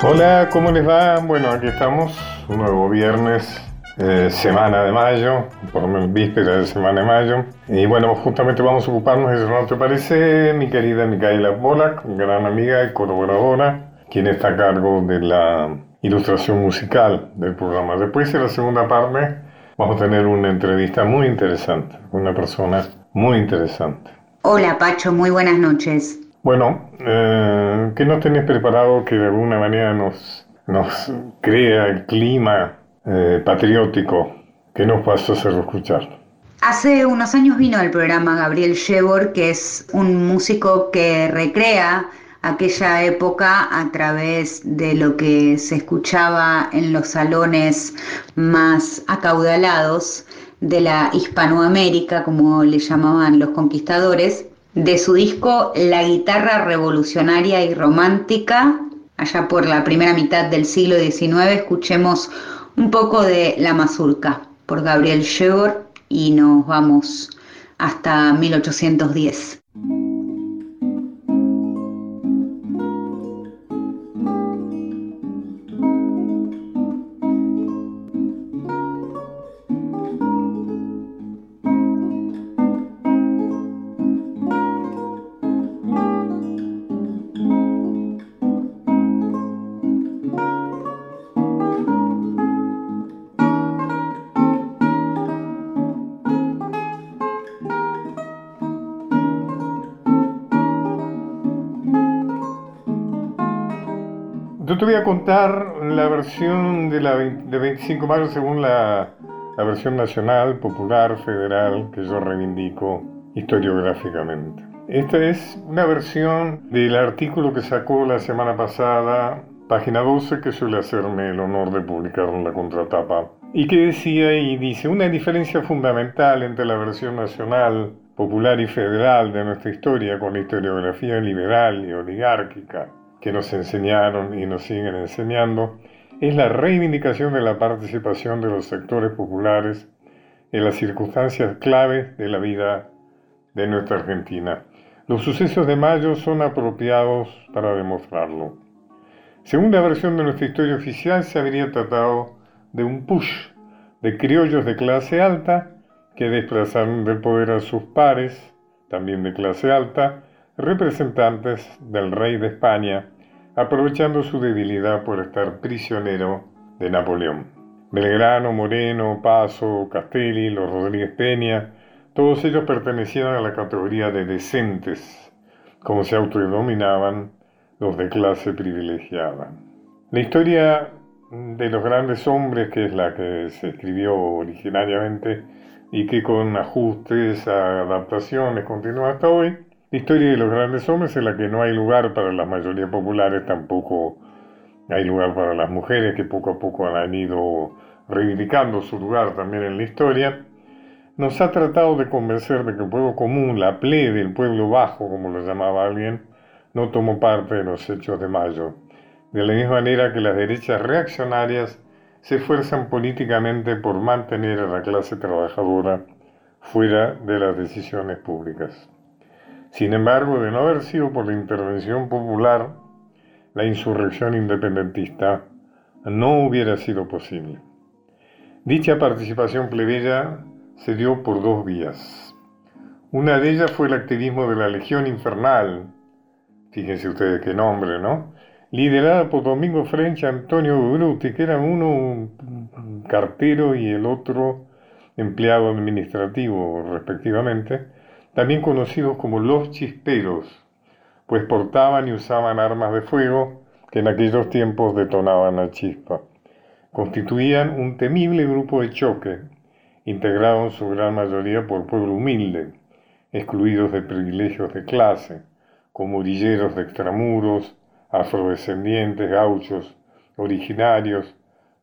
Hola, ¿cómo les va? Bueno, aquí estamos, nuevo viernes, eh, semana de mayo, por lo menos víspera de semana de mayo. Y bueno, justamente vamos a ocuparnos, eso no te parece, mi querida Micaela Bolak, gran amiga y colaboradora, quien está a cargo de la ilustración musical del programa. Después, en la segunda parte, vamos a tener una entrevista muy interesante, una persona muy interesante. Hola Pacho, muy buenas noches. Bueno, eh, ¿qué nos tenés preparado que de alguna manera nos, nos crea el clima eh, patriótico que nos vas a hacer escuchar? Hace unos años vino al programa Gabriel Shebor, que es un músico que recrea aquella época a través de lo que se escuchaba en los salones más acaudalados de la Hispanoamérica, como le llamaban los conquistadores, de su disco La guitarra revolucionaria y romántica, allá por la primera mitad del siglo XIX, escuchemos un poco de La Mazurca por Gabriel Shebor y nos vamos hasta 1810. Te voy a contar la versión de, la de 25 de mayo según la, la versión nacional, popular, federal, que yo reivindico historiográficamente. Esta es una versión del artículo que sacó la semana pasada, página 12, que suele hacerme el honor de publicar en la contratapa, y que decía y dice una diferencia fundamental entre la versión nacional, popular y federal de nuestra historia con la historiografía liberal y oligárquica que nos enseñaron y nos siguen enseñando es la reivindicación de la participación de los sectores populares en las circunstancias claves de la vida de nuestra Argentina. Los sucesos de mayo son apropiados para demostrarlo. Según la versión de nuestra historia oficial, se habría tratado de un push de criollos de clase alta que desplazaron del poder a sus pares, también de clase alta, representantes del rey de España, aprovechando su debilidad por estar prisionero de Napoleón. Belgrano, Moreno, Paso, Castelli, los Rodríguez Peña, todos ellos pertenecían a la categoría de decentes, como se autodenominaban los de clase privilegiada. La historia de los grandes hombres, que es la que se escribió originariamente y que con ajustes, adaptaciones continúa hasta hoy, historia de los grandes hombres en la que no hay lugar para las mayorías populares, tampoco hay lugar para las mujeres que poco a poco han ido reivindicando su lugar también en la historia, nos ha tratado de convencer de que el pueblo común, la plebe, el pueblo bajo, como lo llamaba alguien, no tomó parte de los hechos de mayo, de la misma manera que las derechas reaccionarias se esfuerzan políticamente por mantener a la clase trabajadora fuera de las decisiones públicas. Sin embargo, de no haber sido por la intervención popular, la insurrección independentista no hubiera sido posible. Dicha participación plebeya se dio por dos vías. Una de ellas fue el activismo de la Legión Infernal, fíjense ustedes qué nombre, ¿no? Liderada por Domingo French y Antonio Bruti, que eran uno un cartero y el otro empleado administrativo respectivamente, también conocidos como los chisperos, pues portaban y usaban armas de fuego que en aquellos tiempos detonaban a chispa. Constituían un temible grupo de choque, integrado en su gran mayoría por pueblo humilde, excluidos de privilegios de clase, como orilleros de extramuros, afrodescendientes, gauchos, originarios,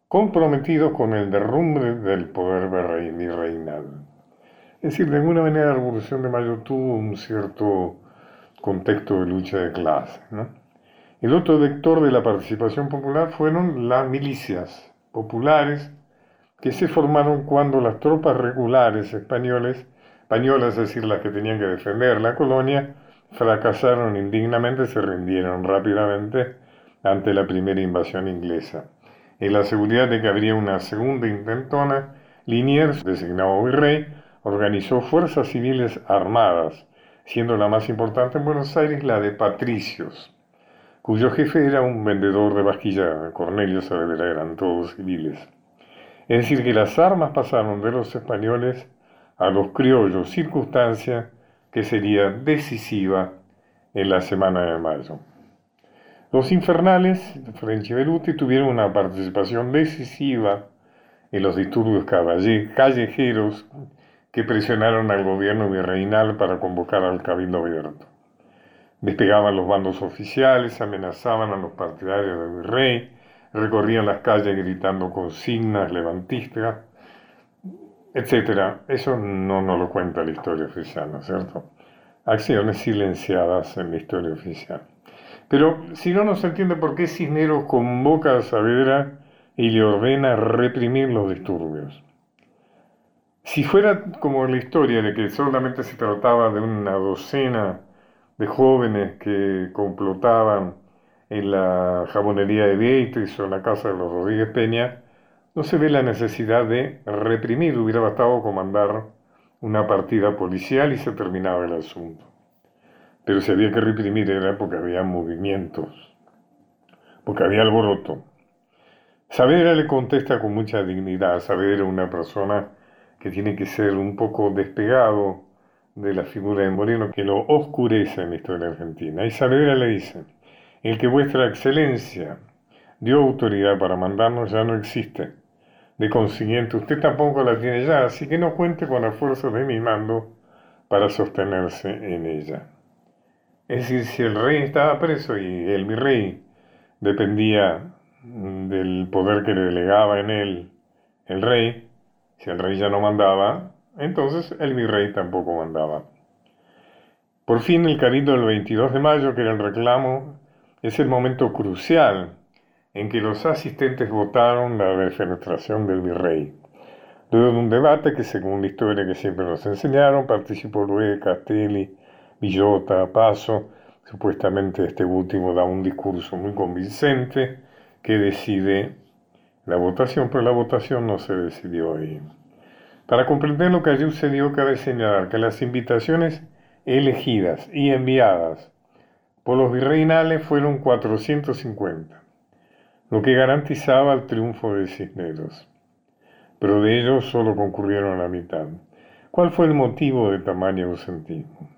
comprometidos con el derrumbe del poder virreinal. Es decir, de alguna manera la Revolución de Mayo tuvo un cierto contexto de lucha de clase. El otro vector de la participación popular fueron las milicias populares que se formaron cuando las tropas regulares españoles, españolas, es decir, las que tenían que defender la colonia, fracasaron indignamente, se rindieron rápidamente ante la primera invasión inglesa. En la seguridad de que habría una segunda intentona, Liniers, designado virrey, organizó fuerzas civiles armadas, siendo la más importante en Buenos Aires la de patricios, cuyo jefe era un vendedor de vasquilla, Cornelio Saavedra, eran todos civiles. Es decir, que las armas pasaron de los españoles a los criollos, circunstancia que sería decisiva en la semana de mayo. Los infernales, French y Beruti, tuvieron una participación decisiva en los disturbios callejeros que presionaron al gobierno virreinal para convocar al cabildo abierto. Despegaban los bandos oficiales, amenazaban a los partidarios del virrey, recorrían las calles gritando consignas levantistas, etc. Eso no nos lo cuenta la historia oficial, ¿no es cierto? Acciones silenciadas en la historia oficial. Pero si no nos entiende por qué Cisneros convoca a Saavedra y le ordena reprimir los disturbios. Si fuera como la historia de que solamente se trataba de una docena de jóvenes que complotaban en la jabonería de Beatriz o en la casa de los Rodríguez Peña, no se ve la necesidad de reprimir, hubiera bastado comandar una partida policial y se terminaba el asunto. Pero si había que reprimir era porque había movimientos, porque había alboroto. Saavedra le contesta con mucha dignidad. Saavedra una persona que tiene que ser un poco despegado de la figura de Moreno, que lo oscurece en la historia argentina. Y le dice, el que vuestra excelencia dio autoridad para mandarnos ya no existe. De consiguiente, usted tampoco la tiene ya, así que no cuente con la fuerza de mi mando para sostenerse en ella. Es decir, si el rey estaba preso y el virrey dependía del poder que le delegaba en él el rey, si el rey ya no mandaba, entonces el virrey tampoco mandaba. Por fin el cabildo del 22 de mayo, que era el reclamo, es el momento crucial en que los asistentes votaron la defenestración del virrey. Luego de un debate que según la historia que siempre nos enseñaron, participó Luis Castelli, Villota, Paso, supuestamente este último da un discurso muy convincente, que decide la votación, pero la votación no se decidió ahí. Para comprender lo que allí sucedió, cabe señalar que las invitaciones elegidas y enviadas por los virreinales fueron 450, lo que garantizaba el triunfo de Cisneros. Pero de ellos solo concurrieron la mitad. ¿Cuál fue el motivo de tamaño ausentismo?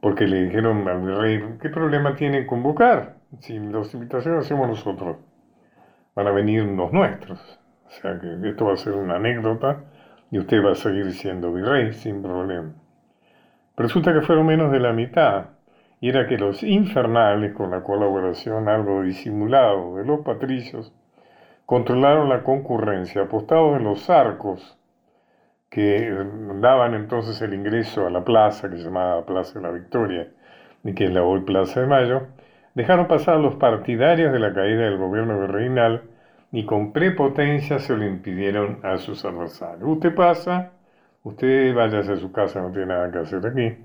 Porque le dijeron al virrey, ¿qué problema tiene convocar? si las invitaciones hacemos nosotros, van a venir los nuestros. O sea que esto va a ser una anécdota y usted va a seguir siendo virrey sin problema. Resulta que fueron menos de la mitad, y era que los infernales, con la colaboración algo disimulado de los patricios, controlaron la concurrencia, apostados en los arcos que daban entonces el ingreso a la plaza, que se llamaba Plaza de la Victoria, y que es la hoy Plaza de Mayo, dejaron pasar a los partidarios de la caída del gobierno virreinal y con prepotencia se lo impidieron a sus adversarios. Usted pasa, usted vaya a su casa, no tiene nada que hacer aquí.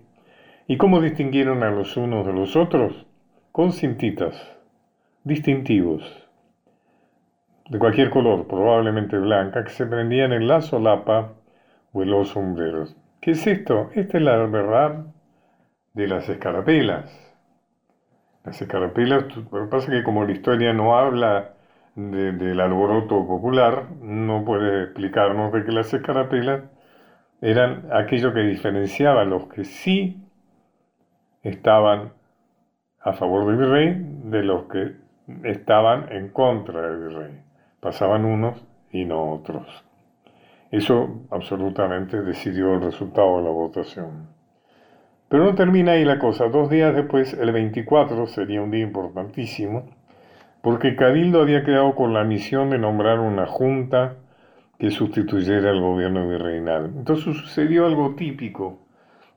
¿Y cómo distinguieron a los unos de los otros? Con cintitas, distintivos, de cualquier color, probablemente blanca, que se prendían en la solapa o en los sombreros. ¿Qué es esto? Esta es la verdad de las escarapelas. Las escarapelas, lo que pasa es que como la historia no habla del alboroto popular, no puede explicarnos de que las escarapelas eran aquello que diferenciaba a los que sí estaban a favor del virrey de los que estaban en contra del virrey. Pasaban unos y no otros. Eso absolutamente decidió el resultado de la votación. Pero no termina ahí la cosa. Dos días después, el 24, sería un día importantísimo, porque Cabildo había quedado con la misión de nombrar una junta que sustituyera al gobierno virreinal. Entonces sucedió algo típico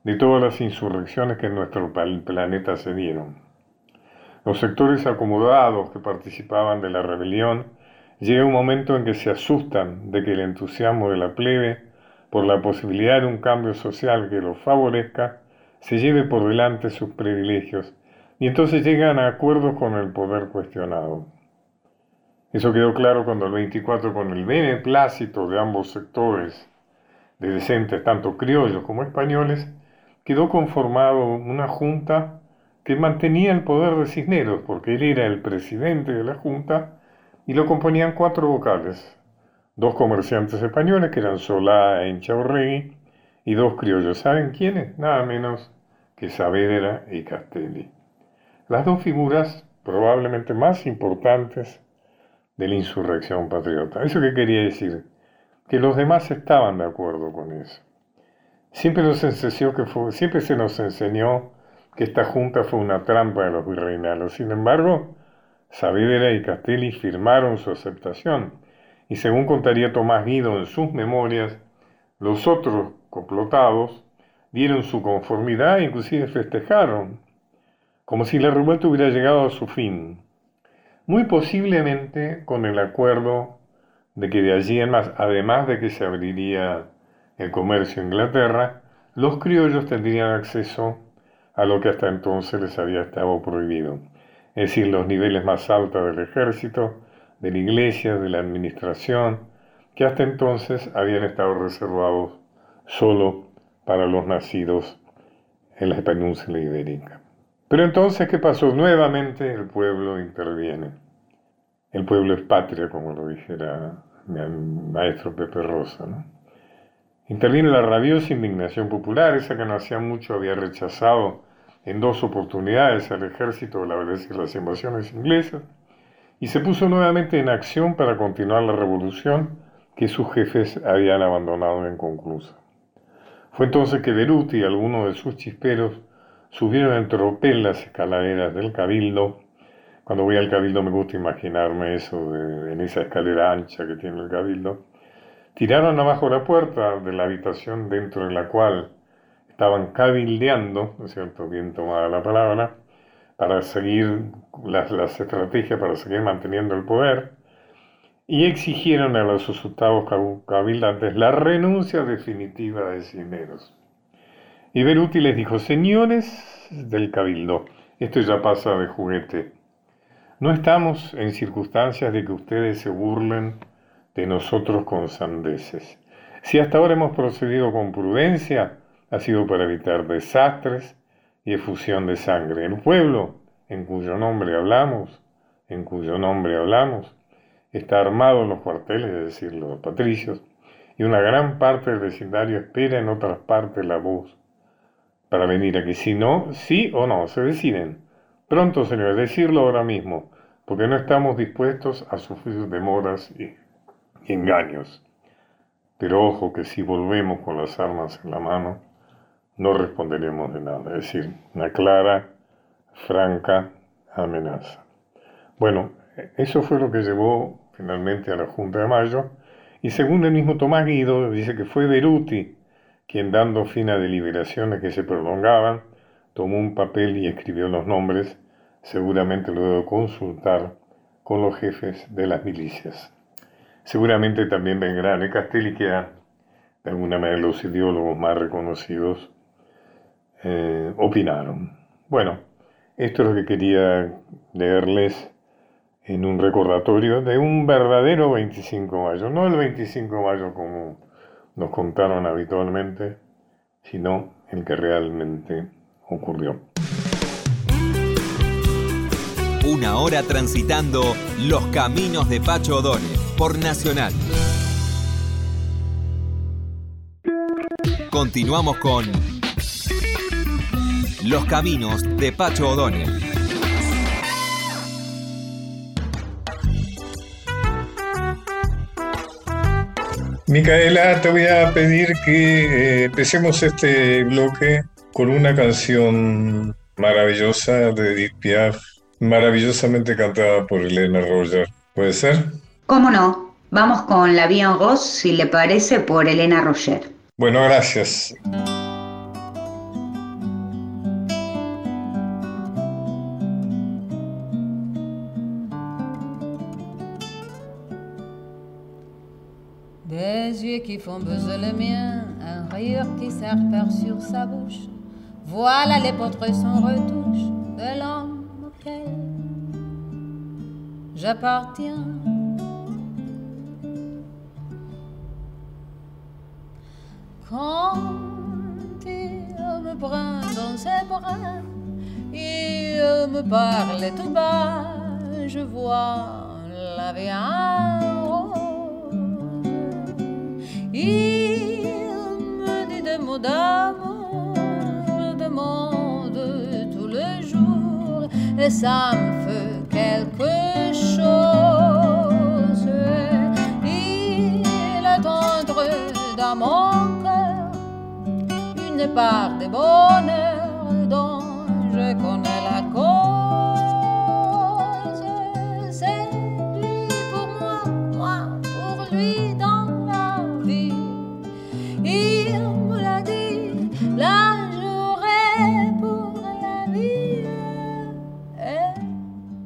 de todas las insurrecciones que en nuestro planeta se dieron. Los sectores acomodados que participaban de la rebelión llega un momento en que se asustan de que el entusiasmo de la plebe por la posibilidad de un cambio social que los favorezca se lleve por delante sus privilegios y entonces llegan a acuerdos con el poder cuestionado. Eso quedó claro cuando el 24, con el beneplácito de ambos sectores, de decentes, tanto criollos como españoles, quedó conformado una junta que mantenía el poder de Cisneros, porque él era el presidente de la junta, y lo componían cuatro vocales, dos comerciantes españoles, que eran Solá e Inchaurregui, y dos criollos. ¿Saben quiénes? Nada menos que Saavedra y Castelli. Las dos figuras probablemente más importantes de la insurrección patriota. ¿Eso qué quería decir? Que los demás estaban de acuerdo con eso. Siempre, nos enseñó que siempre se nos enseñó que esta junta fue una trampa de los virreinalos. Sin embargo, Saavedra y Castelli firmaron su aceptación. Y según contaría Tomás Guido en sus memorias, los otros complotados dieron su conformidad e inclusive festejaron, como si la revuelta hubiera llegado a su fin. Muy posiblemente con el acuerdo de que de allí en más, además de que se abriría el comercio en Inglaterra, los criollos tendrían acceso a lo que hasta entonces les había estado prohibido, es decir, los niveles más altos del ejército, de la iglesia, de la administración, que hasta entonces habían estado reservados solo para los nacidos en la península ibérica. Pero entonces, ¿qué pasó? Nuevamente el pueblo interviene. El pueblo es patria, como lo dijera mi maestro Pepe Rosa. Interviene la rabiosa indignación popular, esa que no hacía mucho había rechazado en dos oportunidades al ejército de la las invasiones inglesas, y se puso nuevamente en acción para continuar la revolución que sus jefes habían abandonado inconclusa. Fue entonces que Beruti y algunos de sus chisperos subieron en tropel las escaleras del cabildo. Cuando voy al cabildo me gusta imaginarme eso en esa escalera ancha que tiene el cabildo. Tiraron abajo la puerta de la habitación dentro de la cual estaban cabildeando, ¿no es cierto?, bien tomada la palabra, para seguir las estrategias, para seguir manteniendo el poder, y exigieron a los asustados cabildantes la renuncia definitiva de Cineros. Y Beruti les dijo, señores del cabildo, esto ya pasa de juguete. No estamos en circunstancias de que ustedes se burlen de nosotros con sandeces. Si hasta ahora hemos procedido con prudencia, ha sido para evitar desastres y efusión de sangre. El pueblo, en cuyo nombre hablamos, en cuyo nombre hablamos, está armado en los cuarteles, es decir, los patricios, y una gran parte del vecindario espera en otras partes la voz para venir aquí. Si no, sí o no, se deciden. Pronto, señores, decirlo ahora mismo, porque no estamos dispuestos a sufrir demoras y, engaños. Pero ojo que si volvemos con las armas en la mano, no responderemos de nada. Es decir, una clara, franca amenaza. Bueno, eso fue lo que llevó finalmente a la Junta de Mayo. Y según el mismo Tomás Guido, dice que fue Beruti quien dando fin a deliberaciones que se prolongaban, tomó un papel y escribió los nombres, seguramente luego de consultar con los jefes de las milicias. Seguramente también Bengrán y Castelli, que de alguna manera los ideólogos más reconocidos, eh, opinaron. Bueno, esto es lo que quería leerles en un recordatorio de un verdadero 25 de mayo, no el 25 de mayo como nos contaron habitualmente, sino el que realmente ocurrió. Una hora transitando los caminos de Pacho O'Donnell por Nacional. Continuamos con Los caminos de Pacho O'Donnell. Micaela, te voy a pedir que eh, empecemos este bloque con una canción maravillosa de Edith Piaf, maravillosamente cantada por Elena Roger. ¿Puede ser? ¿Cómo no? Vamos con La Vie en Rose, si le parece, por Elena Roger. Bueno, gracias. Font buzzer le mien, un rire qui serpère sur sa bouche. Voilà les portraits sans retouche, de l'homme auquel j'appartiens. Quand il me prend dans ses bras, il me parle tout bas, je vois la vie. Il me dit des mots d'amour, je demande tous les jours, et ça me fait quelque chose. Il est tendre dans mon cœur une part de bonheur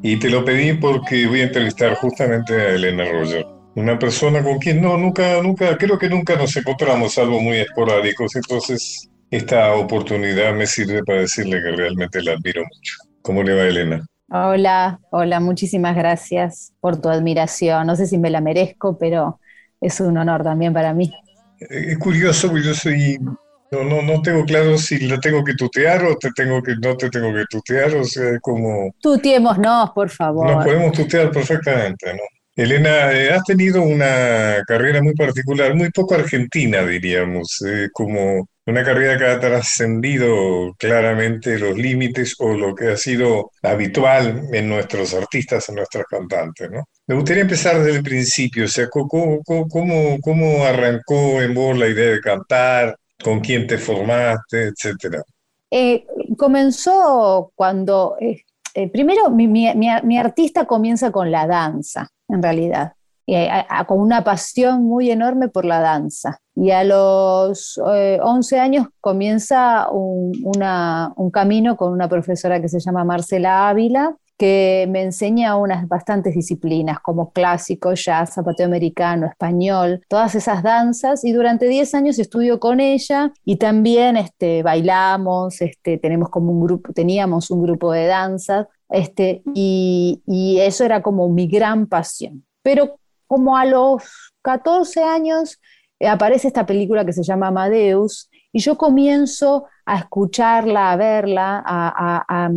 Y te lo pedí porque voy a entrevistar justamente a Elena Roger, una persona con quien no, nunca, nunca, creo que nunca nos encontramos, salvo muy esporádicos, entonces esta oportunidad me sirve para decirle que realmente la admiro mucho. ¿Cómo le va Elena? Hola, hola, muchísimas gracias por tu admiración. No sé si me la merezco, pero es un honor también para mí. Eh, Es curioso, porque yo soy, no, no, no tengo claro si la tengo que tutear o te tengo que, no te tengo que tutear, o sea, como... Tutiémonos, por Nos favor. podemos tutear perfectamente, ¿no? Elena, eh, has tenido una carrera muy particular, muy poco argentina, diríamos, eh, como una carrera que ha trascendido claramente los límites o lo que ha sido habitual en nuestros artistas, en nuestros cantantes, ¿no? Me gustaría empezar desde el principio, o sea, co- ¿cómo, cómo arrancó en vos la idea de cantar? ¿Con quién te formaste, etcétera? Eh, comenzó cuando, eh, eh, primero mi, artista comienza con la danza, en realidad, eh, con una pasión muy enorme por la danza. Y a los eh, 11 años comienza un camino con una profesora que se llama Marcela Ávila, que me enseña unas bastantes disciplinas como clásico, jazz, zapateo americano, español, todas esas danzas y durante 10 años estudio con ella y también este, bailamos, este, tenemos como un grupo, teníamos un grupo de danzas este, y, y eso era como mi gran pasión. Pero como a los 14 años eh, aparece esta película que se llama Amadeus y yo comienzo a escucharla, a verla, a,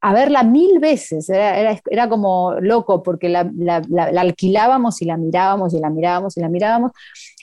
a verla mil veces. Era, era- era como loco porque la, la- la- la alquilábamos y la mirábamos y la mirábamos y la mirábamos.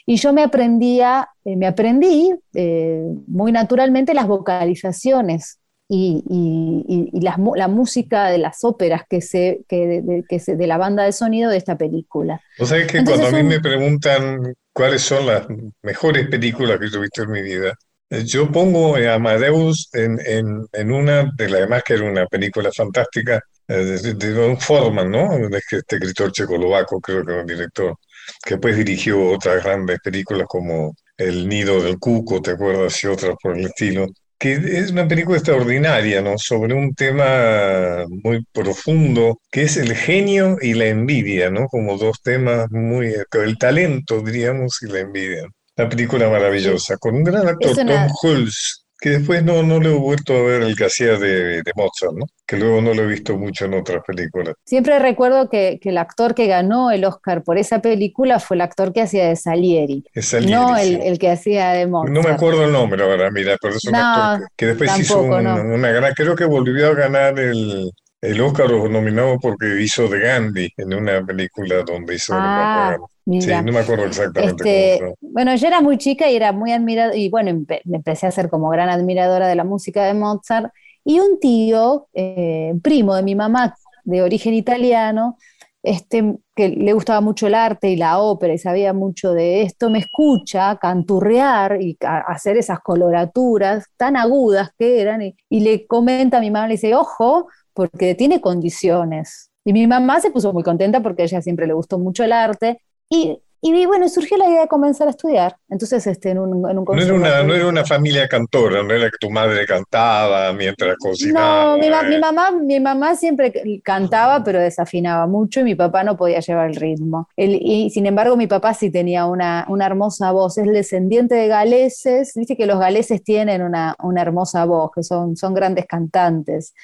Y yo me aprendía, eh, me aprendí eh, muy naturalmente las vocalizaciones y, y- y- las la música de las óperas que se, que de, de- que se- de la banda de sonido de esta película. Vos sabés que Entonces, cuando a mí un- me preguntan cuáles son las mejores películas que yo he visto en mi vida, yo pongo a Amadeus en, en, en una de las demás que era una película fantástica eh, de, de Don Forman, ¿no? Este este escritor checoslovaco, creo que era un director, que después dirigió otras grandes películas como El Nido del Cuco, ¿te acuerdas? Y otras por el estilo. Que es una película extraordinaria, ¿no? Sobre un tema muy profundo, que es el genio y la envidia, ¿no? Como dos temas muy, el talento, diríamos, y la envidia. Una película maravillosa, con un gran actor, una- Tom Hulce, que después no, no le he vuelto a ver el que hacía de, de Mozart, ¿no? Que luego no lo he visto mucho en otras películas. Siempre recuerdo que, que el actor que ganó el Oscar por esa película fue el actor que hacía de Salieri, no sí. el, el que hacía de No me Mozart. acuerdo el nombre ahora, mira, pero es un No, actor que, que después hizo tampoco, un- no. una gran, creo que volvió a ganar el, el Oscar o nominado porque hizo de Gandhi en una película donde hizo, no me Sí, no me acuerdo exactamente Este, bueno, yo era muy chica y era muy admirada, y bueno, empe- me empecé a ser como gran admiradora de la música de Mozart. Y un tío, eh, primo de mi mamá, de origen italiano, este, que le gustaba mucho el arte y la ópera y sabía mucho de esto, me escucha canturrear y hacer esas coloraturas tan agudas que eran, y, y le comenta a mi mamá, le dice, ojo, porque tiene condiciones. Y mi mamá se puso muy contenta porque a ella siempre le gustó mucho el arte. Y Y bueno, surgió la idea de comenzar a estudiar. Entonces, este, en un, en un no, era una, no era una familia cantora, no era que tu madre cantaba mientras cocinaba. No, mi, mi, mamá, mi mamá siempre cantaba, pero desafinaba mucho y mi papá no podía llevar el ritmo. y sin embargo, mi papá sí tenía una, una hermosa voz. Es descendiente de galeses. Viste que los galeses tienen una, una hermosa voz, que son, son grandes cantantes.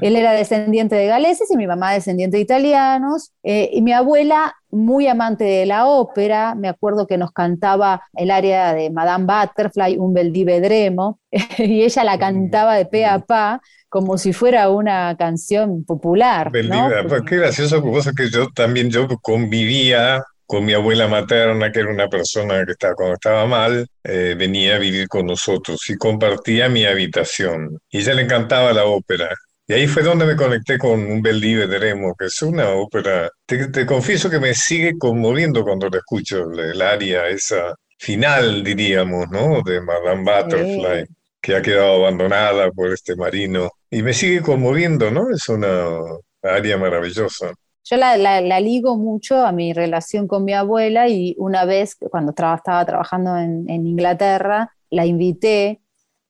Él era descendiente de galeses y mi mamá descendiente de italianos. Eh, y mi abuela muy amante de la ópera, me acuerdo que nos cantaba el área de Madame Butterfly, un vedremo, y ella la cantaba de pe a pa como si fuera una canción popular. ¿no? Pues, qué gracioso, que yo también yo convivía con mi abuela materna, que era una persona que estaba, cuando estaba mal, eh, venía a vivir con nosotros y compartía mi habitación. Y ella le encantaba la ópera. Y ahí fue donde me conecté con Un bel di vedremo, que es una ópera. Te, confieso que me sigue conmoviendo cuando la escucho, el aria, esa final, diríamos, ¿no? De Madame Butterfly, que ha quedado abandonada por este marino. Y me sigue conmoviendo, ¿no? Es una aria maravillosa. Yo la, la, ligo mucho a mi relación con mi abuela y una vez, cuando estaba trabajando en, en Inglaterra, la invité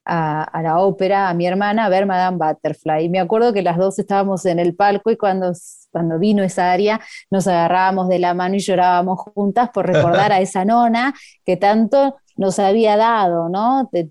a, la ópera a mi hermana a ver Madame Butterfly. Y me acuerdo que las dos estábamos en el palco y cuando, cuando vino esa área nos agarrábamos de la mano y llorábamos juntas por recordar a esa nona que tanto nos había dado, ¿no? De,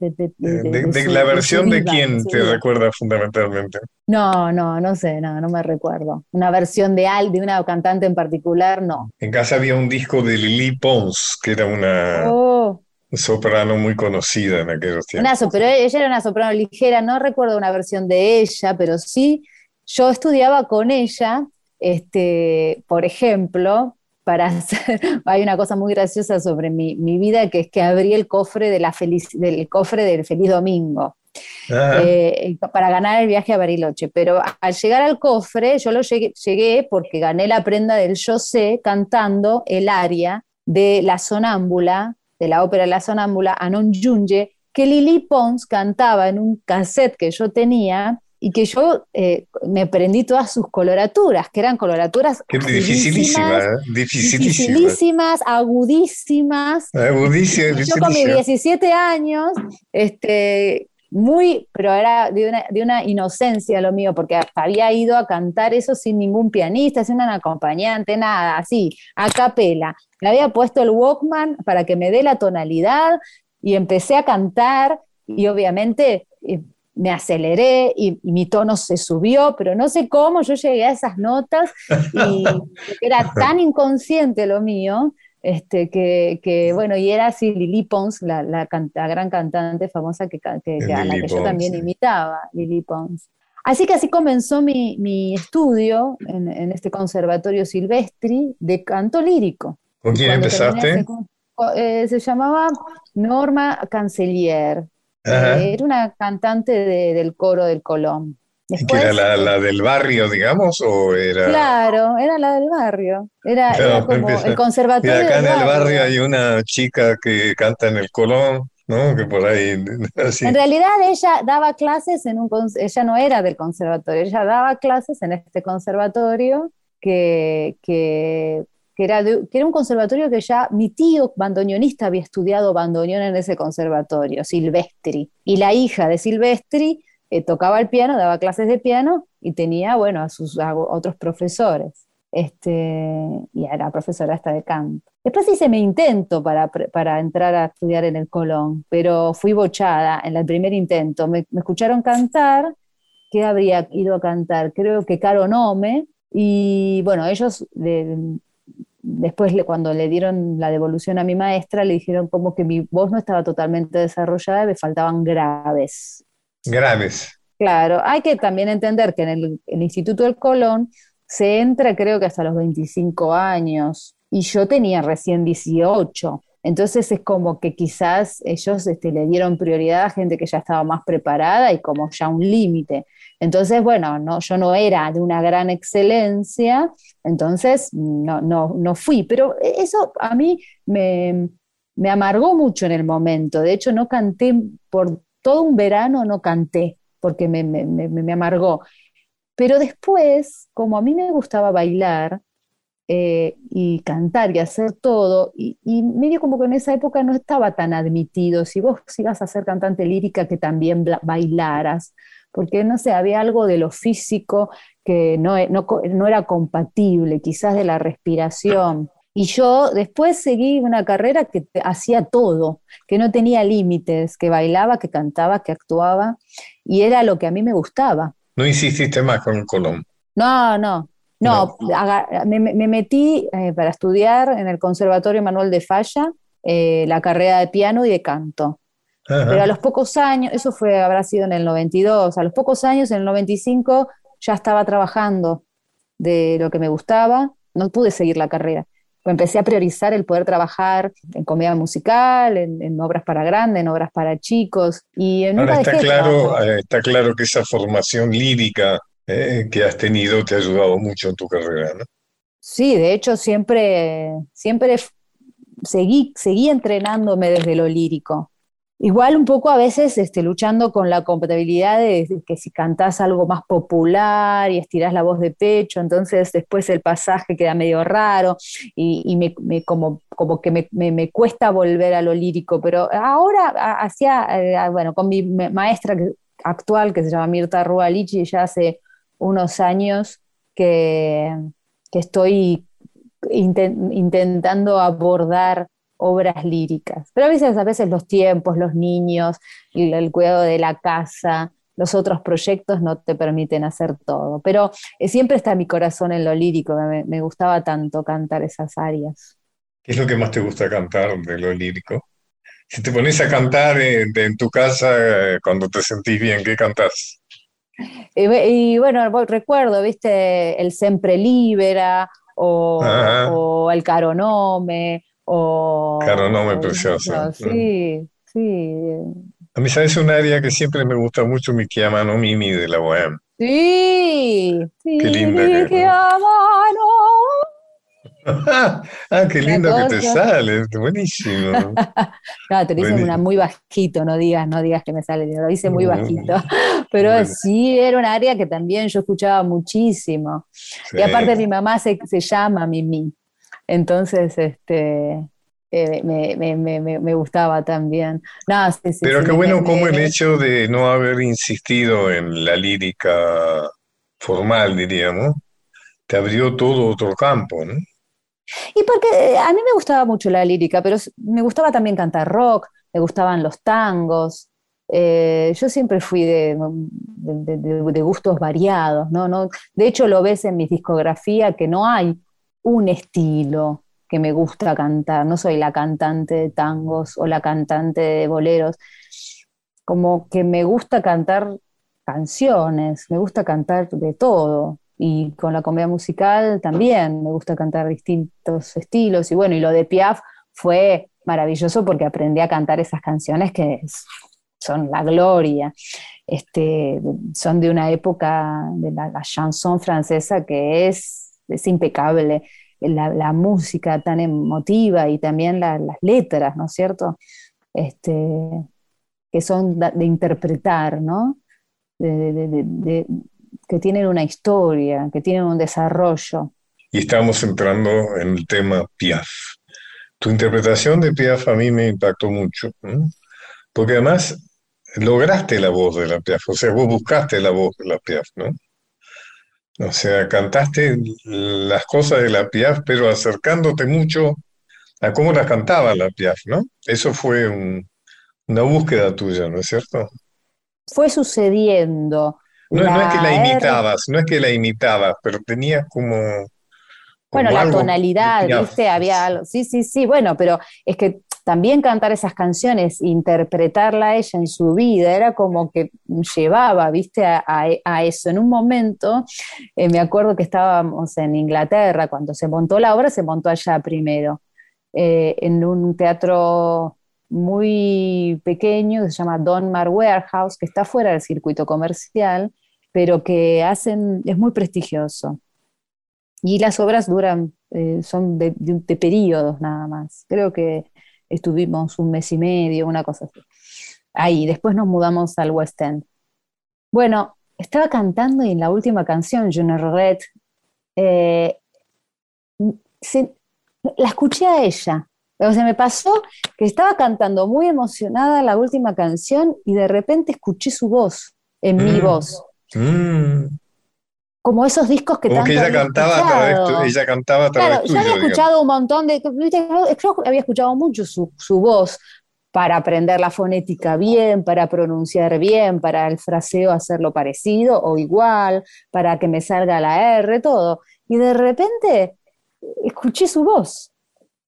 la versión de, quién te recuerda fundamentalmente. No, no, no sé, no, no me recuerdo. Una versión de Al, de una cantante en particular, no. En casa había un disco de Lily Pons, que era una, oh soprano muy conocida en aquellos tiempos. pero ella era una soprano ligera, no recuerdo una versión de ella, pero sí, yo estudiaba con ella, este, por ejemplo, para hacer, hay una cosa muy graciosa sobre mi, vida, que es que abrí el cofre, de la del cofre del Feliz Domingo. Eh, para ganar el viaje a Bariloche, pero al llegar al cofre yo lo llegué, llegué porque gané la prenda del Yo sé cantando el aria de La Sonámbula de la ópera La Sonámbula, Anon Junge, que Lili Pons cantaba en un cassette que yo tenía y que yo eh, me prendí todas sus coloraturas, que eran coloraturas dificilísimas, ¿eh? dificilísimas, agudísimas. Agudísimas, yo con mis 17 años, este, muy, pero era de una, de una, inocencia lo mío, porque había ido a cantar eso sin ningún pianista, sin un acompañante, nada, así, a capela. Le había puesto el Walkman para que me dé la tonalidad y empecé a cantar y obviamente eh, me aceleré y, mi tono se subió, pero no sé cómo yo llegué a esas notas y era tan inconsciente lo mío este, que, bueno, y era así Lili Pons, la, la, gran cantante famosa que, que, a la que yo también imitaba, Lili Pons. Así que así comenzó mi, mi estudio en, en, este conservatorio silvestri de canto lírico. ¿Con quién empezaste? Eh, se llamaba Norma Cancelier. Eh, era una cantante del coro del Colón. ¿Que era la, del barrio, digamos? O era... Claro, era la del barrio. Era, como el conservatorio. Y acá en el barrio hay una chica que canta en el Colón. ¿no? Que por ahí. En realidad ella daba clases en un. Ella no era del conservatorio, ella daba clases en este conservatorio que, que, era, que era un conservatorio que ya mi tío bandoneonista había estudiado bandoneón en ese conservatorio, Silvestri. Y la hija de Silvestri eh, tocaba el piano, daba clases de piano y tenía, bueno, a sus otros profesores. Este, y era profesora hasta de canto. Después hice mi intento para, para entrar a estudiar en el Colón, pero fui bochada en el primer intento. Me, escucharon cantar, ¿qué habría ido a cantar? Creo que Caro Nome, y bueno, ellos después cuando le dieron la devolución a mi maestra, le dijeron como que mi voz no estaba totalmente desarrollada y me faltaban graves. Graves. Claro, hay que también entender que en el, Instituto del Colón se entra creo que hasta los 25 años y yo tenía recién 18. Entonces es como que quizás ellos este, le dieron prioridad a gente que ya estaba más preparada y como ya un límite. Entonces, bueno, no, yo no era de una gran excelencia, entonces no, no, no fui. Pero eso a mí me, me amargó mucho en el momento. De hecho, no canté por todo un verano no canté porque me, amargó. Pero después, como a mí me gustaba bailar, eh, y cantar y hacer todo. Y, y, medio como que en esa época no estaba tan admitido. Si vos ibas a ser cantante lírica, que también bailaras, porque no sé, había algo de lo físico que no, no, no era compatible, quizás de la respiración. Y yo después seguí una carrera que hacía todo, que no tenía límites, que bailaba, que cantaba, que actuaba, y era lo que a mí me gustaba. ¿No insististe más con Colón? No, no, no, Me, metí eh, para estudiar en el Conservatorio Manuel de Falla eh, la carrera de piano y de canto. Pero a los pocos años, eso fue, habrá sido en el 92, a los pocos años, en el 95, ya estaba trabajando de lo que me gustaba, no pude seguir la carrera empecé a priorizar el poder trabajar en comedia musical, en, obras para grandes, en obras para chicos. Y Ahora está claro, eh, está claro que esa formación lírica eh, que has tenido te ha ayudado mucho en tu carrera, ¿no? Sí, de hecho siempre, siempre seguí, seguí entrenándome desde lo lírico. Igual un poco a veces este, luchando con la compatibilidad de, que si cantás algo más popular y estirás la voz de pecho, entonces después el pasaje queda medio raro y, me, como, como que me, cuesta volver a lo lírico, pero ahora hacía, eh, bueno, con mi maestra actual que se llama Mirta Rualichi, ya hace unos años que, que estoy intentando abordar obras líricas. Pero a veces, a veces los tiempos, los niños, el, cuidado de la casa, los otros proyectos no te permiten hacer todo. Pero eh, siempre está mi corazón en lo lírico, me, gustaba tanto cantar esas áreas. ¿Qué es lo que más te gusta cantar de lo lírico? Si te pones a cantar en, tu casa eh, cuando te sentís bien, ¿qué cantás? Y, bueno, recuerdo, viste, el Sempre Libera o, o el Caronome o, claro, no me precioso. Sí, sí. A mí, ¿sabes? Un área que siempre me gusta mucho, mi chiamano Mimi de la Bohème. Sí, sí. Qué linda que ah, qué lindo que te sale, buenísimo. no, te lo hice una muy bajito, no digas, no digas que me sale, lo hice muy bajito. Pero sí, era un área que también yo escuchaba muchísimo. Y aparte mi mamá se, se llama Mimi. Entonces, este, eh, me, gustaba también. Pero qué bueno como el hecho de no haber insistido en la lírica formal, diríamos, te abrió todo otro campo, ¿no? Y porque eh, a mí me gustaba mucho la lírica, pero me gustaba también cantar rock, me gustaban los tangos. Eh, yo siempre fui de, de, gustos variados, ¿no? ¿no? De hecho, lo ves en mi discografía que no hay un estilo que me gusta cantar, no soy la cantante de tangos o la cantante de boleros, como que me gusta cantar canciones, me gusta cantar de todo. Y con la comedia musical también me gusta cantar distintos estilos. Y bueno, y lo de Piaf fue maravilloso porque aprendí a cantar esas canciones que son la gloria. Este, son de una época de la chanson francesa que es es impecable la, música tan emotiva y también las letras, ¿no es cierto? Este, que son de, interpretar, ¿no? que tienen una historia, que tienen un desarrollo. Y estamos entrando en el tema Piaf. Tu interpretación de Piaf a mí me impactó mucho, porque además lograste la voz de la Piaf, o sea, vos buscaste la voz de la Piaf, ¿no? O sea, cantaste las cosas de la Piaf, pero acercándote mucho a cómo las cantaba la Piaf, ¿no? Eso fue una búsqueda tuya, ¿no es cierto? Fue sucediendo. No, no es que la imitabas, no es que la imitabas, pero tenías como... bueno, la tonalidad, ¿viste? Había algo. Sí, sí, sí, bueno, pero es que también cantar esas canciones, interpretarla a ella en su vida, era como que llevaba, viste, a, eso. En un momento, eh, me acuerdo que estábamos en Inglaterra, cuando se montó la obra, se montó allá primero, eh, en un teatro muy pequeño que se llama Donmar Warehouse, que está fuera del circuito comercial, pero que hacen, es muy prestigioso. Y las obras duran, eh, son de, de periodos nada más. Creo que estuvimos un mes y medio, una cosa así. Ahí, después nos mudamos al West End. Bueno, estaba cantando y en la última canción, Junior Red, eh, la escuché a ella. O sea, me pasó que estaba cantando muy emocionada la última canción y de repente escuché su voz en mi mm. voz. Mm. Como esos discos que Como que ella cantaba, a través, ella cantaba claro, Yo había escuchado un montón de. Yo había escuchado mucho su, su voz para aprender la fonética bien, para pronunciar bien, para el fraseo hacerlo parecido o igual, para que me salga la R, todo. Y de repente escuché su voz.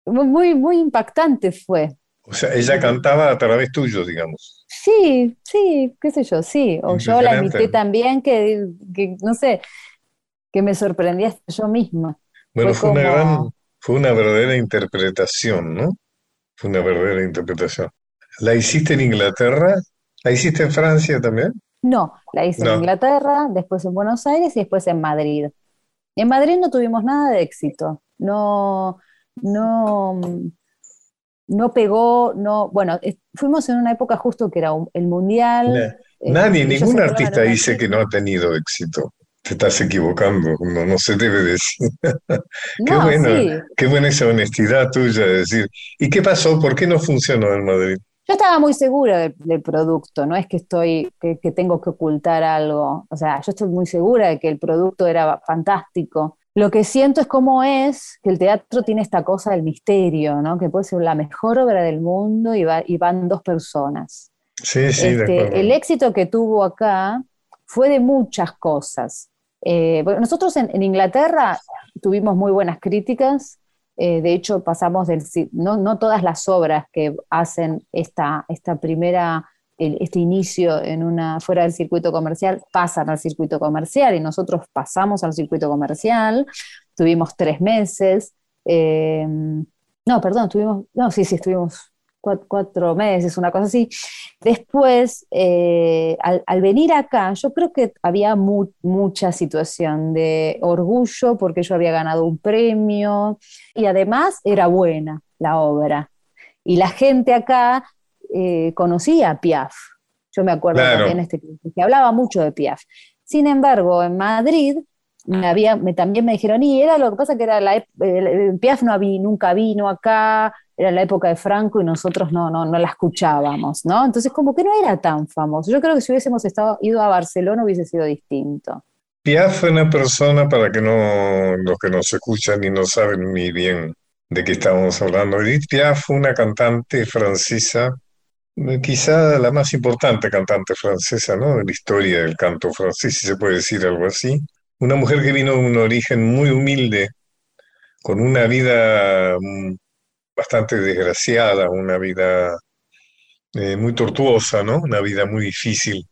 Muy, muy impactante fue. O sea, ella cantaba a través tuyo, digamos. Sí, sí, qué sé yo, sí. O yo la imité también, que, no sé, que me sorprendía yo misma. Bueno, fue, una gran, fue una verdadera interpretación, ¿no? Fue una verdadera interpretación. ¿La hiciste en Inglaterra? ¿La hiciste en Francia también? No, la hice en Inglaterra, después en Buenos Aires y después en Madrid. En Madrid no tuvimos nada de éxito. No, no, no pegó, no, bueno, fuimos en una época justo que era el mundial. Eh, Nadie, ningún artista dice que no ha tenido éxito. Te estás equivocando, no, no se debe decir. qué, bueno, qué buena esa honestidad tuya de decir. ¿Y qué pasó? ¿Por qué no funcionó en Madrid? Yo estaba muy segura del, producto, no es que estoy, que, que, tengo que ocultar algo. O sea, yo estoy muy segura de que el producto era fantástico. Lo que siento es cómo es que el teatro tiene esta cosa del misterio, ¿no? Que puede ser la mejor obra del mundo y, van dos personas. Sí, sí, este, El éxito que tuvo acá fue de muchas cosas. Eh, nosotros en, Inglaterra tuvimos muy buenas críticas, eh, de hecho pasamos del... No, no, todas las obras que hacen esta, esta primera este inicio en una, fuera del circuito comercial pasan al circuito comercial y nosotros pasamos al circuito comercial, tuvimos tres meses, eh, no, perdón, tuvimos, no, sí, sí, estuvimos cuatro, meses, una cosa así. Después, eh, al, venir acá, yo creo que había mucha situación de orgullo porque yo había ganado un premio y además era buena la obra. Y la gente acá eh, conocía a Piaf. Yo me acuerdo también este, que hablaba mucho de Piaf. Sin embargo, en Madrid me había, me, también me dijeron, y era lo que pasa que era la, Piaf no había, nunca vino acá, era la época de Franco y nosotros no, no, no la escuchábamos, ¿no? Entonces como que no era tan famoso. Yo creo que si hubiésemos estado, ido a Barcelona hubiese sido distinto. Piaf fue una persona, para que no los que nos escuchan y no saben muy bien de qué estamos hablando, Edith Piaf fue una cantante francesa quizá la más importante cantante francesa, ¿no? De la historia del canto francés, si se puede decir algo así. Una mujer que vino de un origen muy humilde, con una vida mm, bastante desgraciada, una vida eh, muy tortuosa, ¿no? Una vida muy difícil,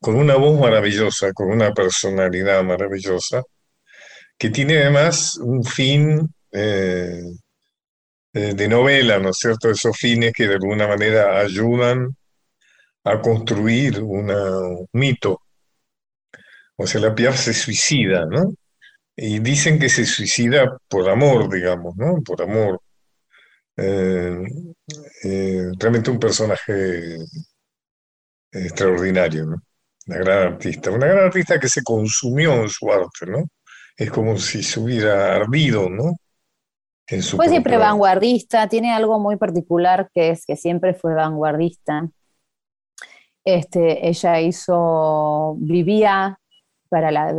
con una voz maravillosa, con una personalidad maravillosa, que tiene además un fin eh, de novela, ¿no es cierto? Esos fines que de alguna manera ayudan a construir un mito. O sea, la Piaf se suicida, ¿no? Y dicen que se suicida por amor, digamos, ¿no? Por amor. Eh, eh, realmente un personaje extraordinario, ¿no? Una gran artista. Una gran artista que se consumió en su arte, ¿no? Es como si se hubiera ardido, ¿no? fue siempre vanguardista, tiene algo muy particular que es que siempre fue vanguardista. Este, ella hizo, vivía para la,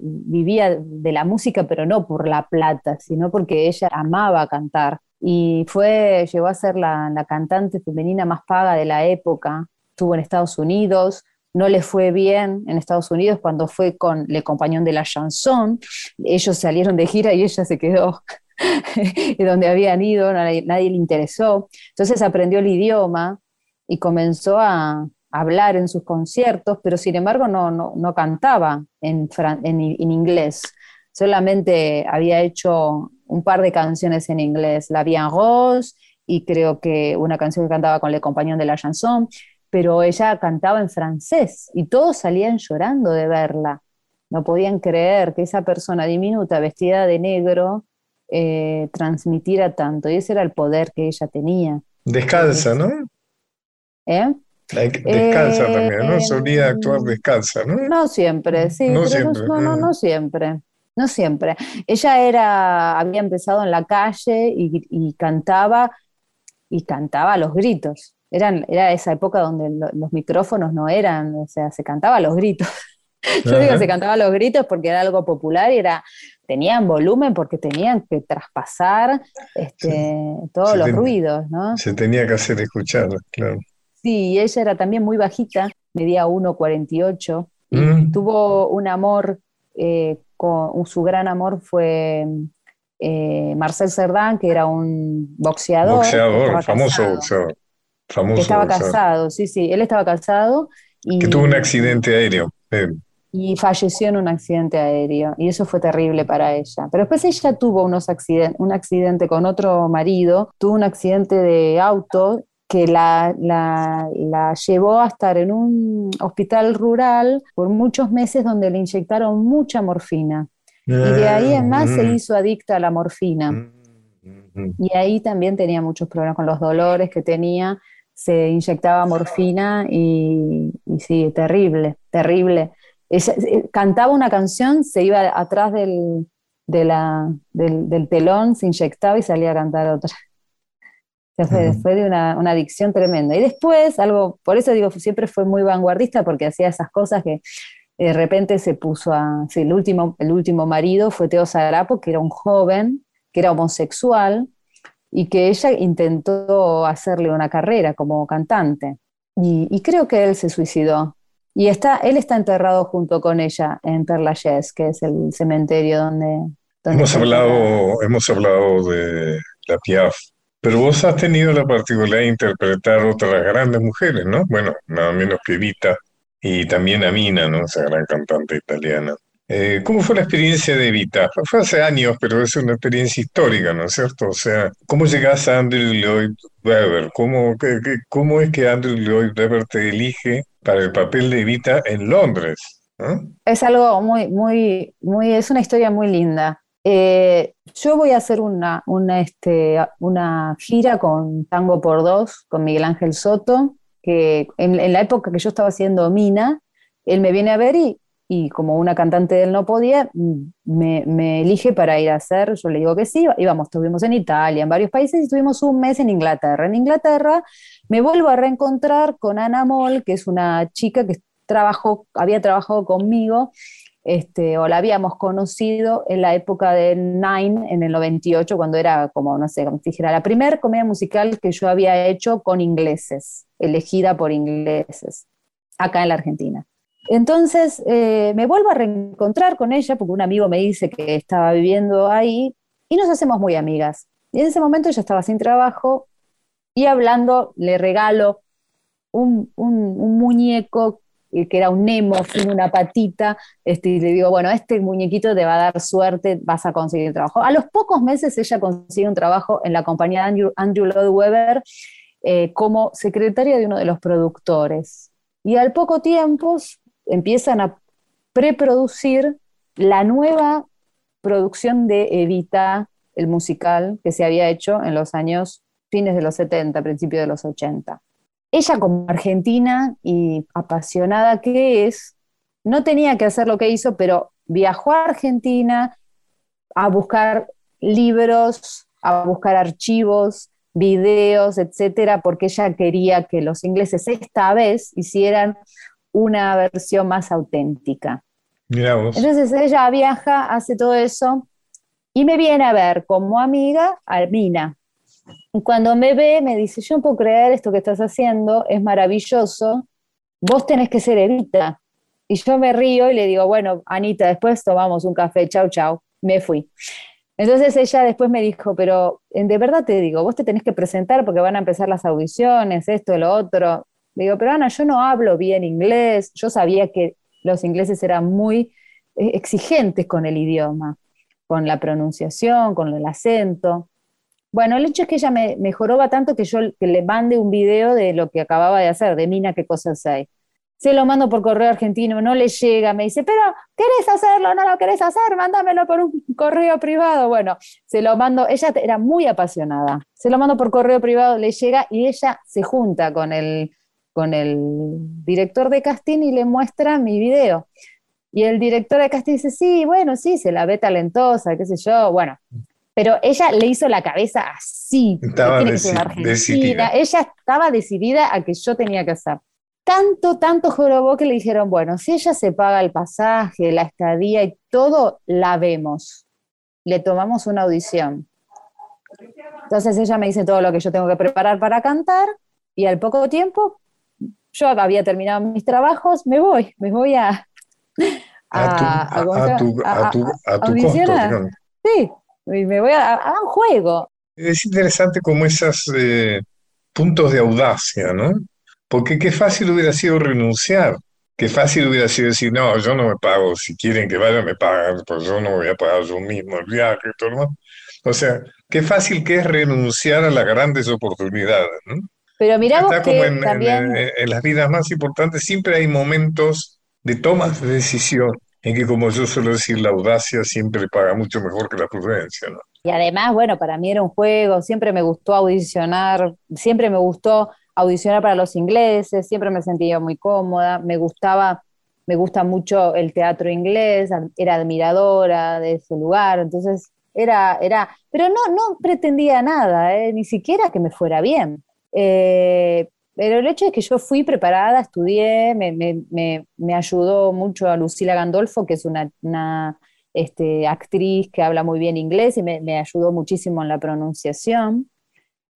vivía de la música, pero no por la plata, sino porque ella amaba cantar. Y fue, llegó a ser la, la cantante femenina más paga de la época. Estuvo en Estados Unidos, no le fue bien en Estados Unidos cuando fue con Le Compañón de la Chanson. Ellos salieron de gira y ella se quedó donde habían ido, nadie, le interesó. Entonces aprendió el idioma y comenzó a, hablar en sus conciertos, pero sin embargo no, no, cantaba en, en, inglés. Solamente había hecho un par de canciones en inglés, La Bien Rose y creo que una canción que cantaba con Le Compañón de la Chanson, pero ella cantaba en francés y todos salían llorando de verla. No podían creer que esa persona diminuta, vestida de negro, eh, transmitiera tanto. Y ese era el poder que ella tenía. Descalza, ¿no? ¿Eh? Descalza también, ¿no? Solía actuar descalza, ¿no? No siempre, sí. No siempre. No, no, no siempre. no siempre. Ella era, había empezado en la calle y, cantaba, y cantaba a los gritos. Eran, era esa época donde los micrófonos no eran, o sea, se cantaba a los gritos. Yo digo se cantaba a los gritos porque era algo popular y era, tenían volumen porque tenían que traspasar este, todos los ruidos, ¿no? Se tenía que hacer escuchar, claro. Sí, y ella era también muy bajita, medía 1,48. y mm. Tuvo un amor, eh, con, su gran amor fue eh, Marcel Cerdán, que era un boxeador. Boxeador, famoso boxeador. Famoso estaba casado, sí, sí, él estaba casado. Y, que tuvo un accidente aéreo. Y falleció en un accidente aéreo, y eso fue terrible para ella. Pero después ella tuvo unos accidentes, un accidente con otro marido, tuvo un accidente de auto que la, la, llevó a estar en un hospital rural por muchos meses donde le inyectaron mucha morfina. y de ahí en más se mm. hizo adicta a la morfina. Mm, mm, y ahí también tenía muchos problemas con los dolores que tenía. Se inyectaba morfina y, sí, terrible, terrible. Eh, cantaba una canción, se iba atrás del, de la, del, del telón, se inyectaba y salía a cantar otra fue, de una, adicción tremenda. Y después, algo, por eso digo, siempre fue muy vanguardista porque hacía esas cosas que de repente se puso a. el, último, el último marido fue Teo Sarapo, que era un joven, que era homosexual, y que ella intentó hacerle una carrera como cantante. Y, creo que él se suicidó. Y está, él está enterrado junto con ella en Perlayes, que es el cementerio donde. hemos, hablado, hemos hablado de la Piaf pero vos has tenido la particularidad de interpretar otras grandes mujeres, ¿no? Bueno, nada menos que Vita y también Amina, ¿no? Esa gran cantante italiana. Eh, ¿Cómo fue la experiencia de Vita? Fue hace años, pero es una experiencia histórica, ¿no es cierto? O sea, ¿cómo llegas a Andrew Lloyd Webber? ¿Cómo, ¿Cómo es que Andrew Lloyd Webber te elige para el papel de Vita en Londres? Es algo muy, muy, muy, es una historia muy linda. Eh, yo voy a hacer una, una, este, una gira con Tango por Dos, con Miguel Ángel Soto, que en, la época que yo estaba haciendo Mina, él me viene a ver y, y como una cantante de él no podía, me, me, elige para ir a hacer, yo le digo que sí, íbamos, estuvimos en Italia, en varios países y estuvimos un mes en Inglaterra. En Inglaterra me vuelvo a reencontrar con Ana Moll, que es una chica que trabajó, había trabajado conmigo este, o la habíamos conocido en la época de Nine, en el 98, cuando era como, no sé, como dijera, la primera comedia musical que yo había hecho con ingleses, elegida por ingleses, acá en la Argentina. Entonces eh, me vuelvo a reencontrar con ella porque un amigo me dice que estaba viviendo ahí y nos hacemos muy amigas. Y en ese momento ella estaba sin trabajo y hablando le regalo un, un, un muñeco que era un Nemo sin una patita, este, y le digo, bueno, este muñequito te va a dar suerte, vas a conseguir trabajo. A los pocos meses ella consigue un trabajo en la compañía de Andrew, Lloyd Webber eh, como secretaria de uno de los productores. Y al poco tiempo empiezan a preproducir la nueva producción de Evita, el musical que se había hecho en los años fines de los 70, principios de los 80 ella como argentina y apasionada que es, no tenía que hacer lo que hizo, pero viajó a Argentina a buscar libros, a buscar archivos, videos, etcétera, porque ella quería que los ingleses esta vez hicieran una versión más auténtica. Entonces ella viaja, hace todo eso y me viene a ver como amiga a Mina, cuando me ve, me dice, yo no puedo creer esto que estás haciendo, es maravilloso, vos tenés que ser Evita. Y yo me río y le digo, bueno, Anita, después tomamos un café, chau, chau, me fui. Entonces ella después me dijo, pero de verdad te digo, vos te tenés que presentar porque van a empezar las audiciones, esto, lo otro. Le digo, pero Ana, yo no hablo bien inglés. Yo sabía que los ingleses eran muy eh, exigentes con el idioma, con la pronunciación, con el acento. Bueno, el hecho es que ella me, mejoró tanto que yo le mande un video de lo que acababa de hacer, de Mina, qué cosas hay. Se lo mando por correo argentino, no le llega, me dice, pero ¿querés hacerlo? ¿No lo querés hacer? Mándamelo por un correo privado. Bueno, se lo mando, ella era muy apasionada, se lo mando por correo privado, le llega y ella se junta con el, con el director de casting y le muestra mi video. Y el director de casting dice, sí, bueno, sí, se la ve talentosa, qué sé yo, bueno. Pero ella le hizo la cabeza así. Estaba que deci- decidida. Ella estaba decidida a que yo tenía que hacer. Tanto, tanto jorobó que le dijeron, bueno, si ella se paga el pasaje, la estadía y todo, la vemos. Le tomamos una audición. Entonces ella me dice todo lo que yo tengo que preparar para cantar y al poco tiempo yo había terminado mis trabajos, me voy, me voy a... A tu, a- a- ¿cómo se a tu, a tu, a tu costo. Sí, y me voy a, a un juego. Es interesante como esos puntos de audacia, ¿no? Porque qué fácil hubiera sido renunciar. Qué fácil hubiera sido decir, no, yo no me pago, si quieren que vaya me pagan, pues yo no voy a pagar yo mismo el viaje, todo lo demás. O sea, qué fácil que es renunciar a las grandes oportunidades, ¿no? Pero mirá vos Está que como en, en- también... en- en las vidas más importantes, siempre hay momentos de tomas de decisión en que, como yo suelo decir, la audacia siempre paga mucho mejor que la prudencia, ¿no? Y además, bueno, para mí era un juego, siempre me gustó audicionar, siempre me gustó audicionar para los ingleses, siempre me sentía muy cómoda, me gustaba, me gusta mucho el teatro inglés, era admiradora de ese lugar, entonces era, era, pero no, no pretendía nada, ¿eh? ni siquiera que me fuera bien. Eh, pero el hecho es que yo fui preparada, estudié, me, me- me- ayudó mucho a Lucila Gandolfo, que es una, una, este, actriz que habla muy bien inglés y me, ayudó muchísimo en la pronunciación.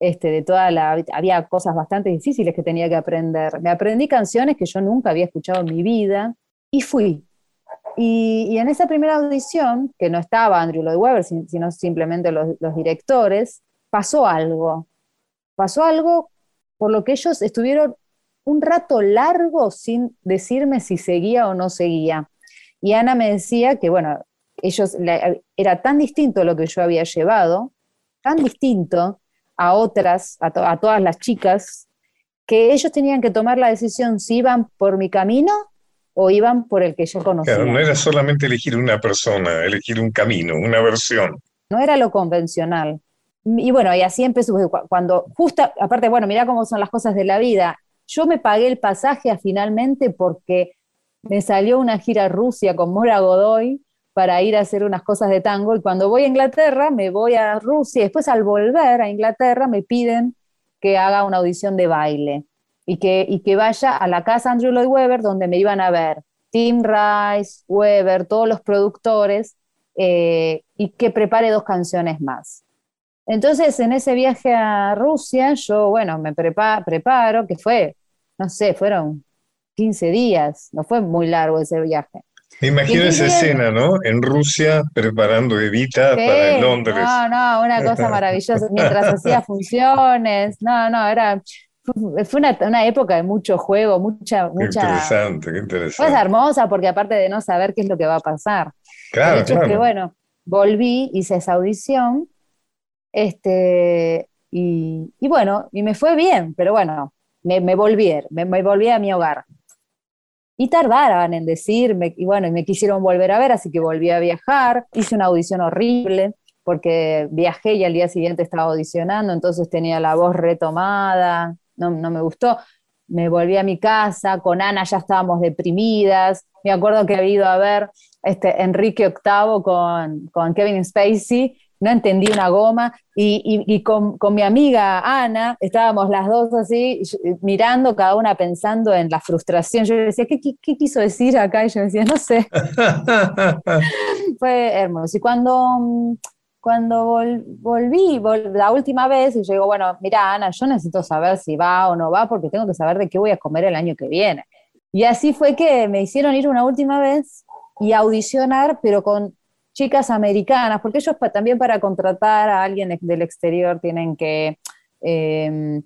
Este, de toda la, había cosas bastante difíciles que tenía que aprender. Me aprendí canciones que yo nunca había escuchado en mi vida y fui. Y, y en esa primera audición, que no estaba Andrew Lloyd Webber, sin- sino simplemente los, los directores, pasó algo. Pasó algo por lo que ellos estuvieron un rato largo sin decirme si seguía o no seguía. Y Ana me decía que, bueno, ellos, la- era tan distinto lo que yo había llevado, tan distinto a otras, a, to- a todas las chicas, que ellos tenían que tomar la decisión si iban por mi camino o iban por el que yo conocía. Claro, no era solamente elegir una persona, elegir un camino, una versión. no era lo convencional. Y bueno, y así empezó, cuando justo, aparte, bueno, mirá cómo son las cosas de la vida. Yo me pagué el pasaje a finalmente porque me salió una gira a Rusia con Mora Godoy para ir a hacer unas cosas de tango y cuando voy a Inglaterra me voy a Rusia después al volver a Inglaterra me piden que haga una audición de baile y que, y que vaya a la casa Andrew Lloyd Webber donde me iban a ver Tim Rice, Webber, todos los productores eh, y que prepare dos canciones más. Entonces, en ese viaje a Rusia, yo, bueno, me prepa- preparo, que fue, no sé, fueron 15 días, no fue muy largo ese viaje. Me imagino ¿Y esa escena, ¿no? En Rusia preparando Evita Sí, para Londres. No, no, una cosa maravillosa. Mientras hacía funciones, no, no, era, fue fue una, una época de mucho juego, mucha, Qué mucha. interesante, qué Fue interesante. hermosa porque aparte de no saber qué es lo que va a pasar. El Claro, hecho es que, claro. bueno, volví, hice esa audición, este, y, bueno, y me fue bien, pero bueno, me, volví, me volví a mi hogar. Y tardaron en decirme, y bueno, y me quisieron volver a ver, así que volví a viajar, hice una audición horrible, porque viajé y al día siguiente estaba audicionando, entonces tenía la voz retomada, no, no me gustó. Me volví a mi casa, con Ana ya estábamos deprimidas, me acuerdo que había ido a ver este, Enrique VIII con, con Kevin Spacey, no entendí una goma, y, y- y con, con mi amiga Ana estábamos las dos así, mirando, cada una pensando en la frustración. Yo decía, ¿qué, qué, qué quiso decir acá? Y yo decía, no sé, fue hermoso. Y cuando, cuando vol- volví, vol- la última vez, y yo digo, bueno, mira, Ana, yo necesito saber si va o no va, porque tengo que saber de qué voy a comer el año que viene. Y así fue que me hicieron ir una última vez y audicionar, pero con chicas americanas, porque ellos pa- también para contratar a alguien del exterior tienen que eh,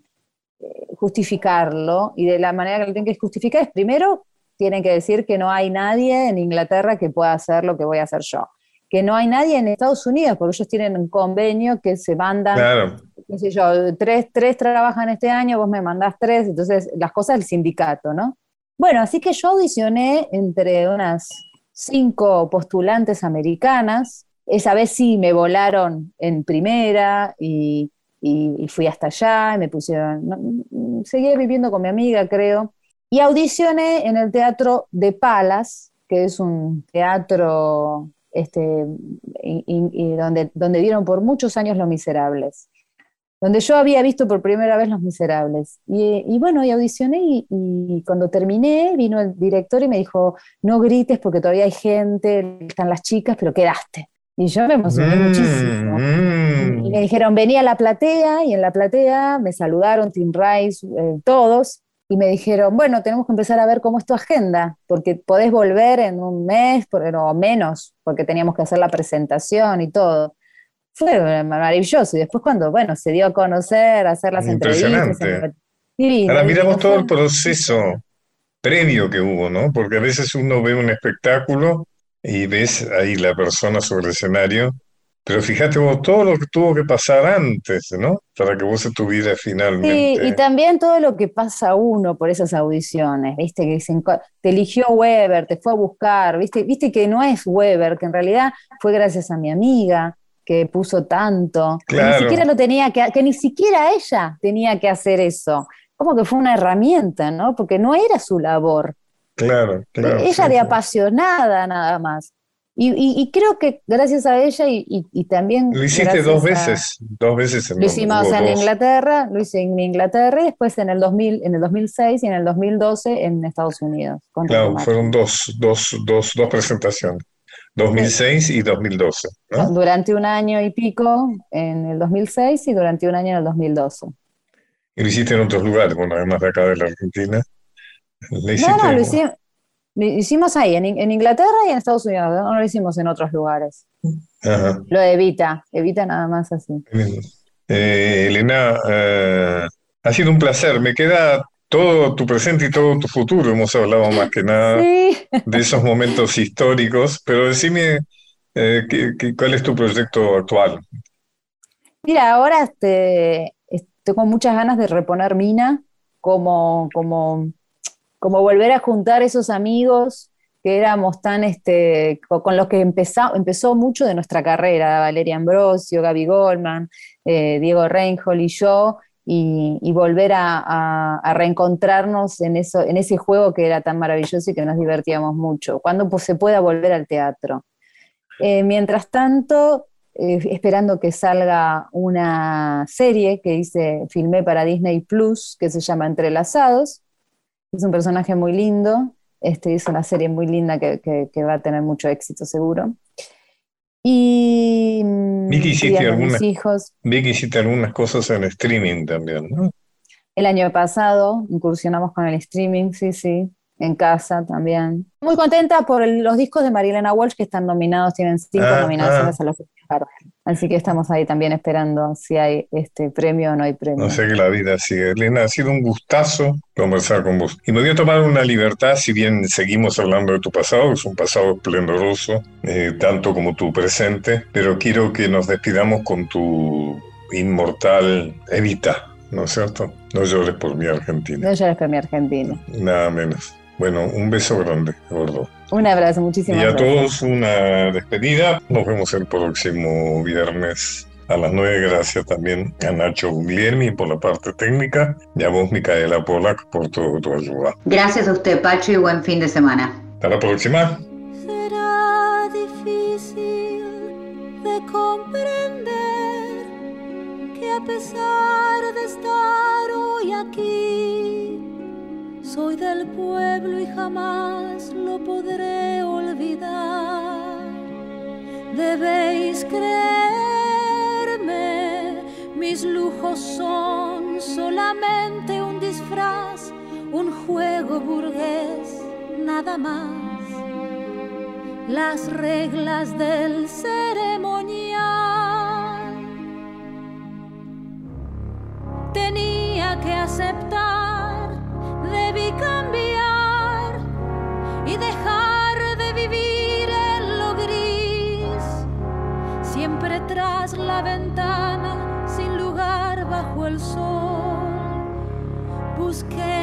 justificarlo, y de la manera que lo tienen que justificar es primero tienen que decir que no hay nadie en Inglaterra que pueda hacer lo que voy a hacer yo, que no hay nadie en Estados Unidos, porque ellos tienen un convenio que se mandan Claro, qué sé yo, tres, tres trabajan este año, vos me mandás tres, entonces las cosas del sindicato, ¿no? Bueno, así que yo audicioné entre unas cinco postulantes americanas, esa vez sí me volaron en primera y, y- fui hasta allá y me pusieron, mm, seguía viviendo con mi amiga, creo, y audicioné en el teatro de Palas, que es un teatro este, y, donde, donde dieron por muchos años Los Miserables, donde yo había visto por primera vez Los Miserables. Y, bueno, y audicioné y, cuando terminé vino el director y me dijo, no grites porque todavía hay gente, están las chicas, pero quedaste. Y yo me emocioné mm, muchísimo. Mm. Y me dijeron, venía a la platea, y en la platea me saludaron Tim Rice, eh, todos, y me dijeron, bueno, tenemos que empezar a ver cómo es tu agenda, porque podés volver en un mes o menos, porque teníamos que hacer la presentación y todo. Fue maravilloso. Y después cuando, bueno, se dio a conocer, a hacer las entrevistas. Ahora miramos todo el proceso previo que hubo, ¿no? Porque a veces uno ve un espectáculo y ves ahí la persona sobre el escenario, pero fíjate vos todo lo que tuvo que pasar antes, ¿no? Para que vos estuvieras finalmente. Sí, y también todo lo que pasa uno por esas audiciones, ¿viste? Que dicen, te eligió Weber, te fue a buscar, ¿viste? Viste que no es Weber, que en realidad fue gracias a mi amiga que puso tanto, que ni siquiera lo tenía que, que ni siquiera ella tenía que hacer eso. Como que fue una herramienta, ¿no? Porque no era su labor. Claro, claro. Ella de apasionada nada más. Y, creo que gracias a ella y, también... Lo hiciste dos veces, dos veces en Lo hicimos en Inglaterra, lo hice en Inglaterra y después en el, 2000, en el 2006 y en el 2012 en Estados Unidos. Claro, fueron dos, dos, dos, dos presentaciones, 2006 y 2012. Durante un año y pico en el 2006 y durante un año en el 2012. Y lo hiciste en otros lugares, bueno, además de acá de la Argentina. no, no, lo hicimos, lo hicimos ahí, en, Inglaterra y en Estados Unidos, no lo hicimos en otros lugares. Lo evita, evita nada más así. Eh, Elena, eh, ha sido un placer. Me queda todo tu presente y todo tu futuro. Hemos hablado más que nada de esos momentos históricos, pero decime eh, cuál es tu proyecto actual. Mira, ahora este, estoy con muchas ganas de reponer Mina como, como como volver a juntar esos amigos que éramos tan, este, con los que empezó, empezó mucho de nuestra carrera, Valeria Ambrosio, Gaby Goldman, eh, Diego Reinhold y yo, y, volver a, reencontrarnos en, eso, en ese juego que era tan maravilloso y que nos divertíamos mucho, cuando pues, se pueda volver al teatro. Eh, mientras tanto, eh, esperando que salga una serie que hice, filmé para Disney Plus, que se llama Entrelazados, es un personaje muy lindo, este, hizo una serie muy linda que, va a tener mucho éxito seguro. Y mm, vi que hiciste algunas, hijos. Vi que hiciste algunas cosas en streaming también, ¿no? El año pasado incursionamos con el streaming, sí, sí, en casa también. Muy contenta por los discos de Marilena Walsh que están nominados, tienen cinco ah, nominaciones ah. a los Así que estamos ahí también esperando si hay este premio o no hay premio. No sé que la vida sigue. Elena, ha sido un gustazo conversar con vos. Y me voy a tomar una libertad, si bien seguimos hablando de tu pasado, es un pasado esplendoroso, eh, tanto como tu presente, pero quiero que nos despidamos con tu inmortal Evita, ¿no es cierto? No llores por mi Argentina. No llores por mi Argentina. Nada menos. Bueno, un beso grande, gordo. Un abrazo, muchísimas gracias. Y a todos una despedida. Nos vemos el próximo viernes a las nueve. Gracias también a Nacho Guglielmi por la parte técnica y a vos, Micaela Polak, por toda tu ayuda. Gracias a usted, Pacho, y buen fin de semana. Hasta la próxima. Será difícil de comprender que a pesar de estar hoy aquí, soy del pueblo y jamás lo podré olvidar. Debéis creerme, mis lujos son solamente un disfraz, un juego burgués, nada más. Las reglas del ceremonial tenía que aceptar debí cambiar y dejar de vivir en lo gris, siempre tras la ventana, sin lugar bajo el sol. Busqué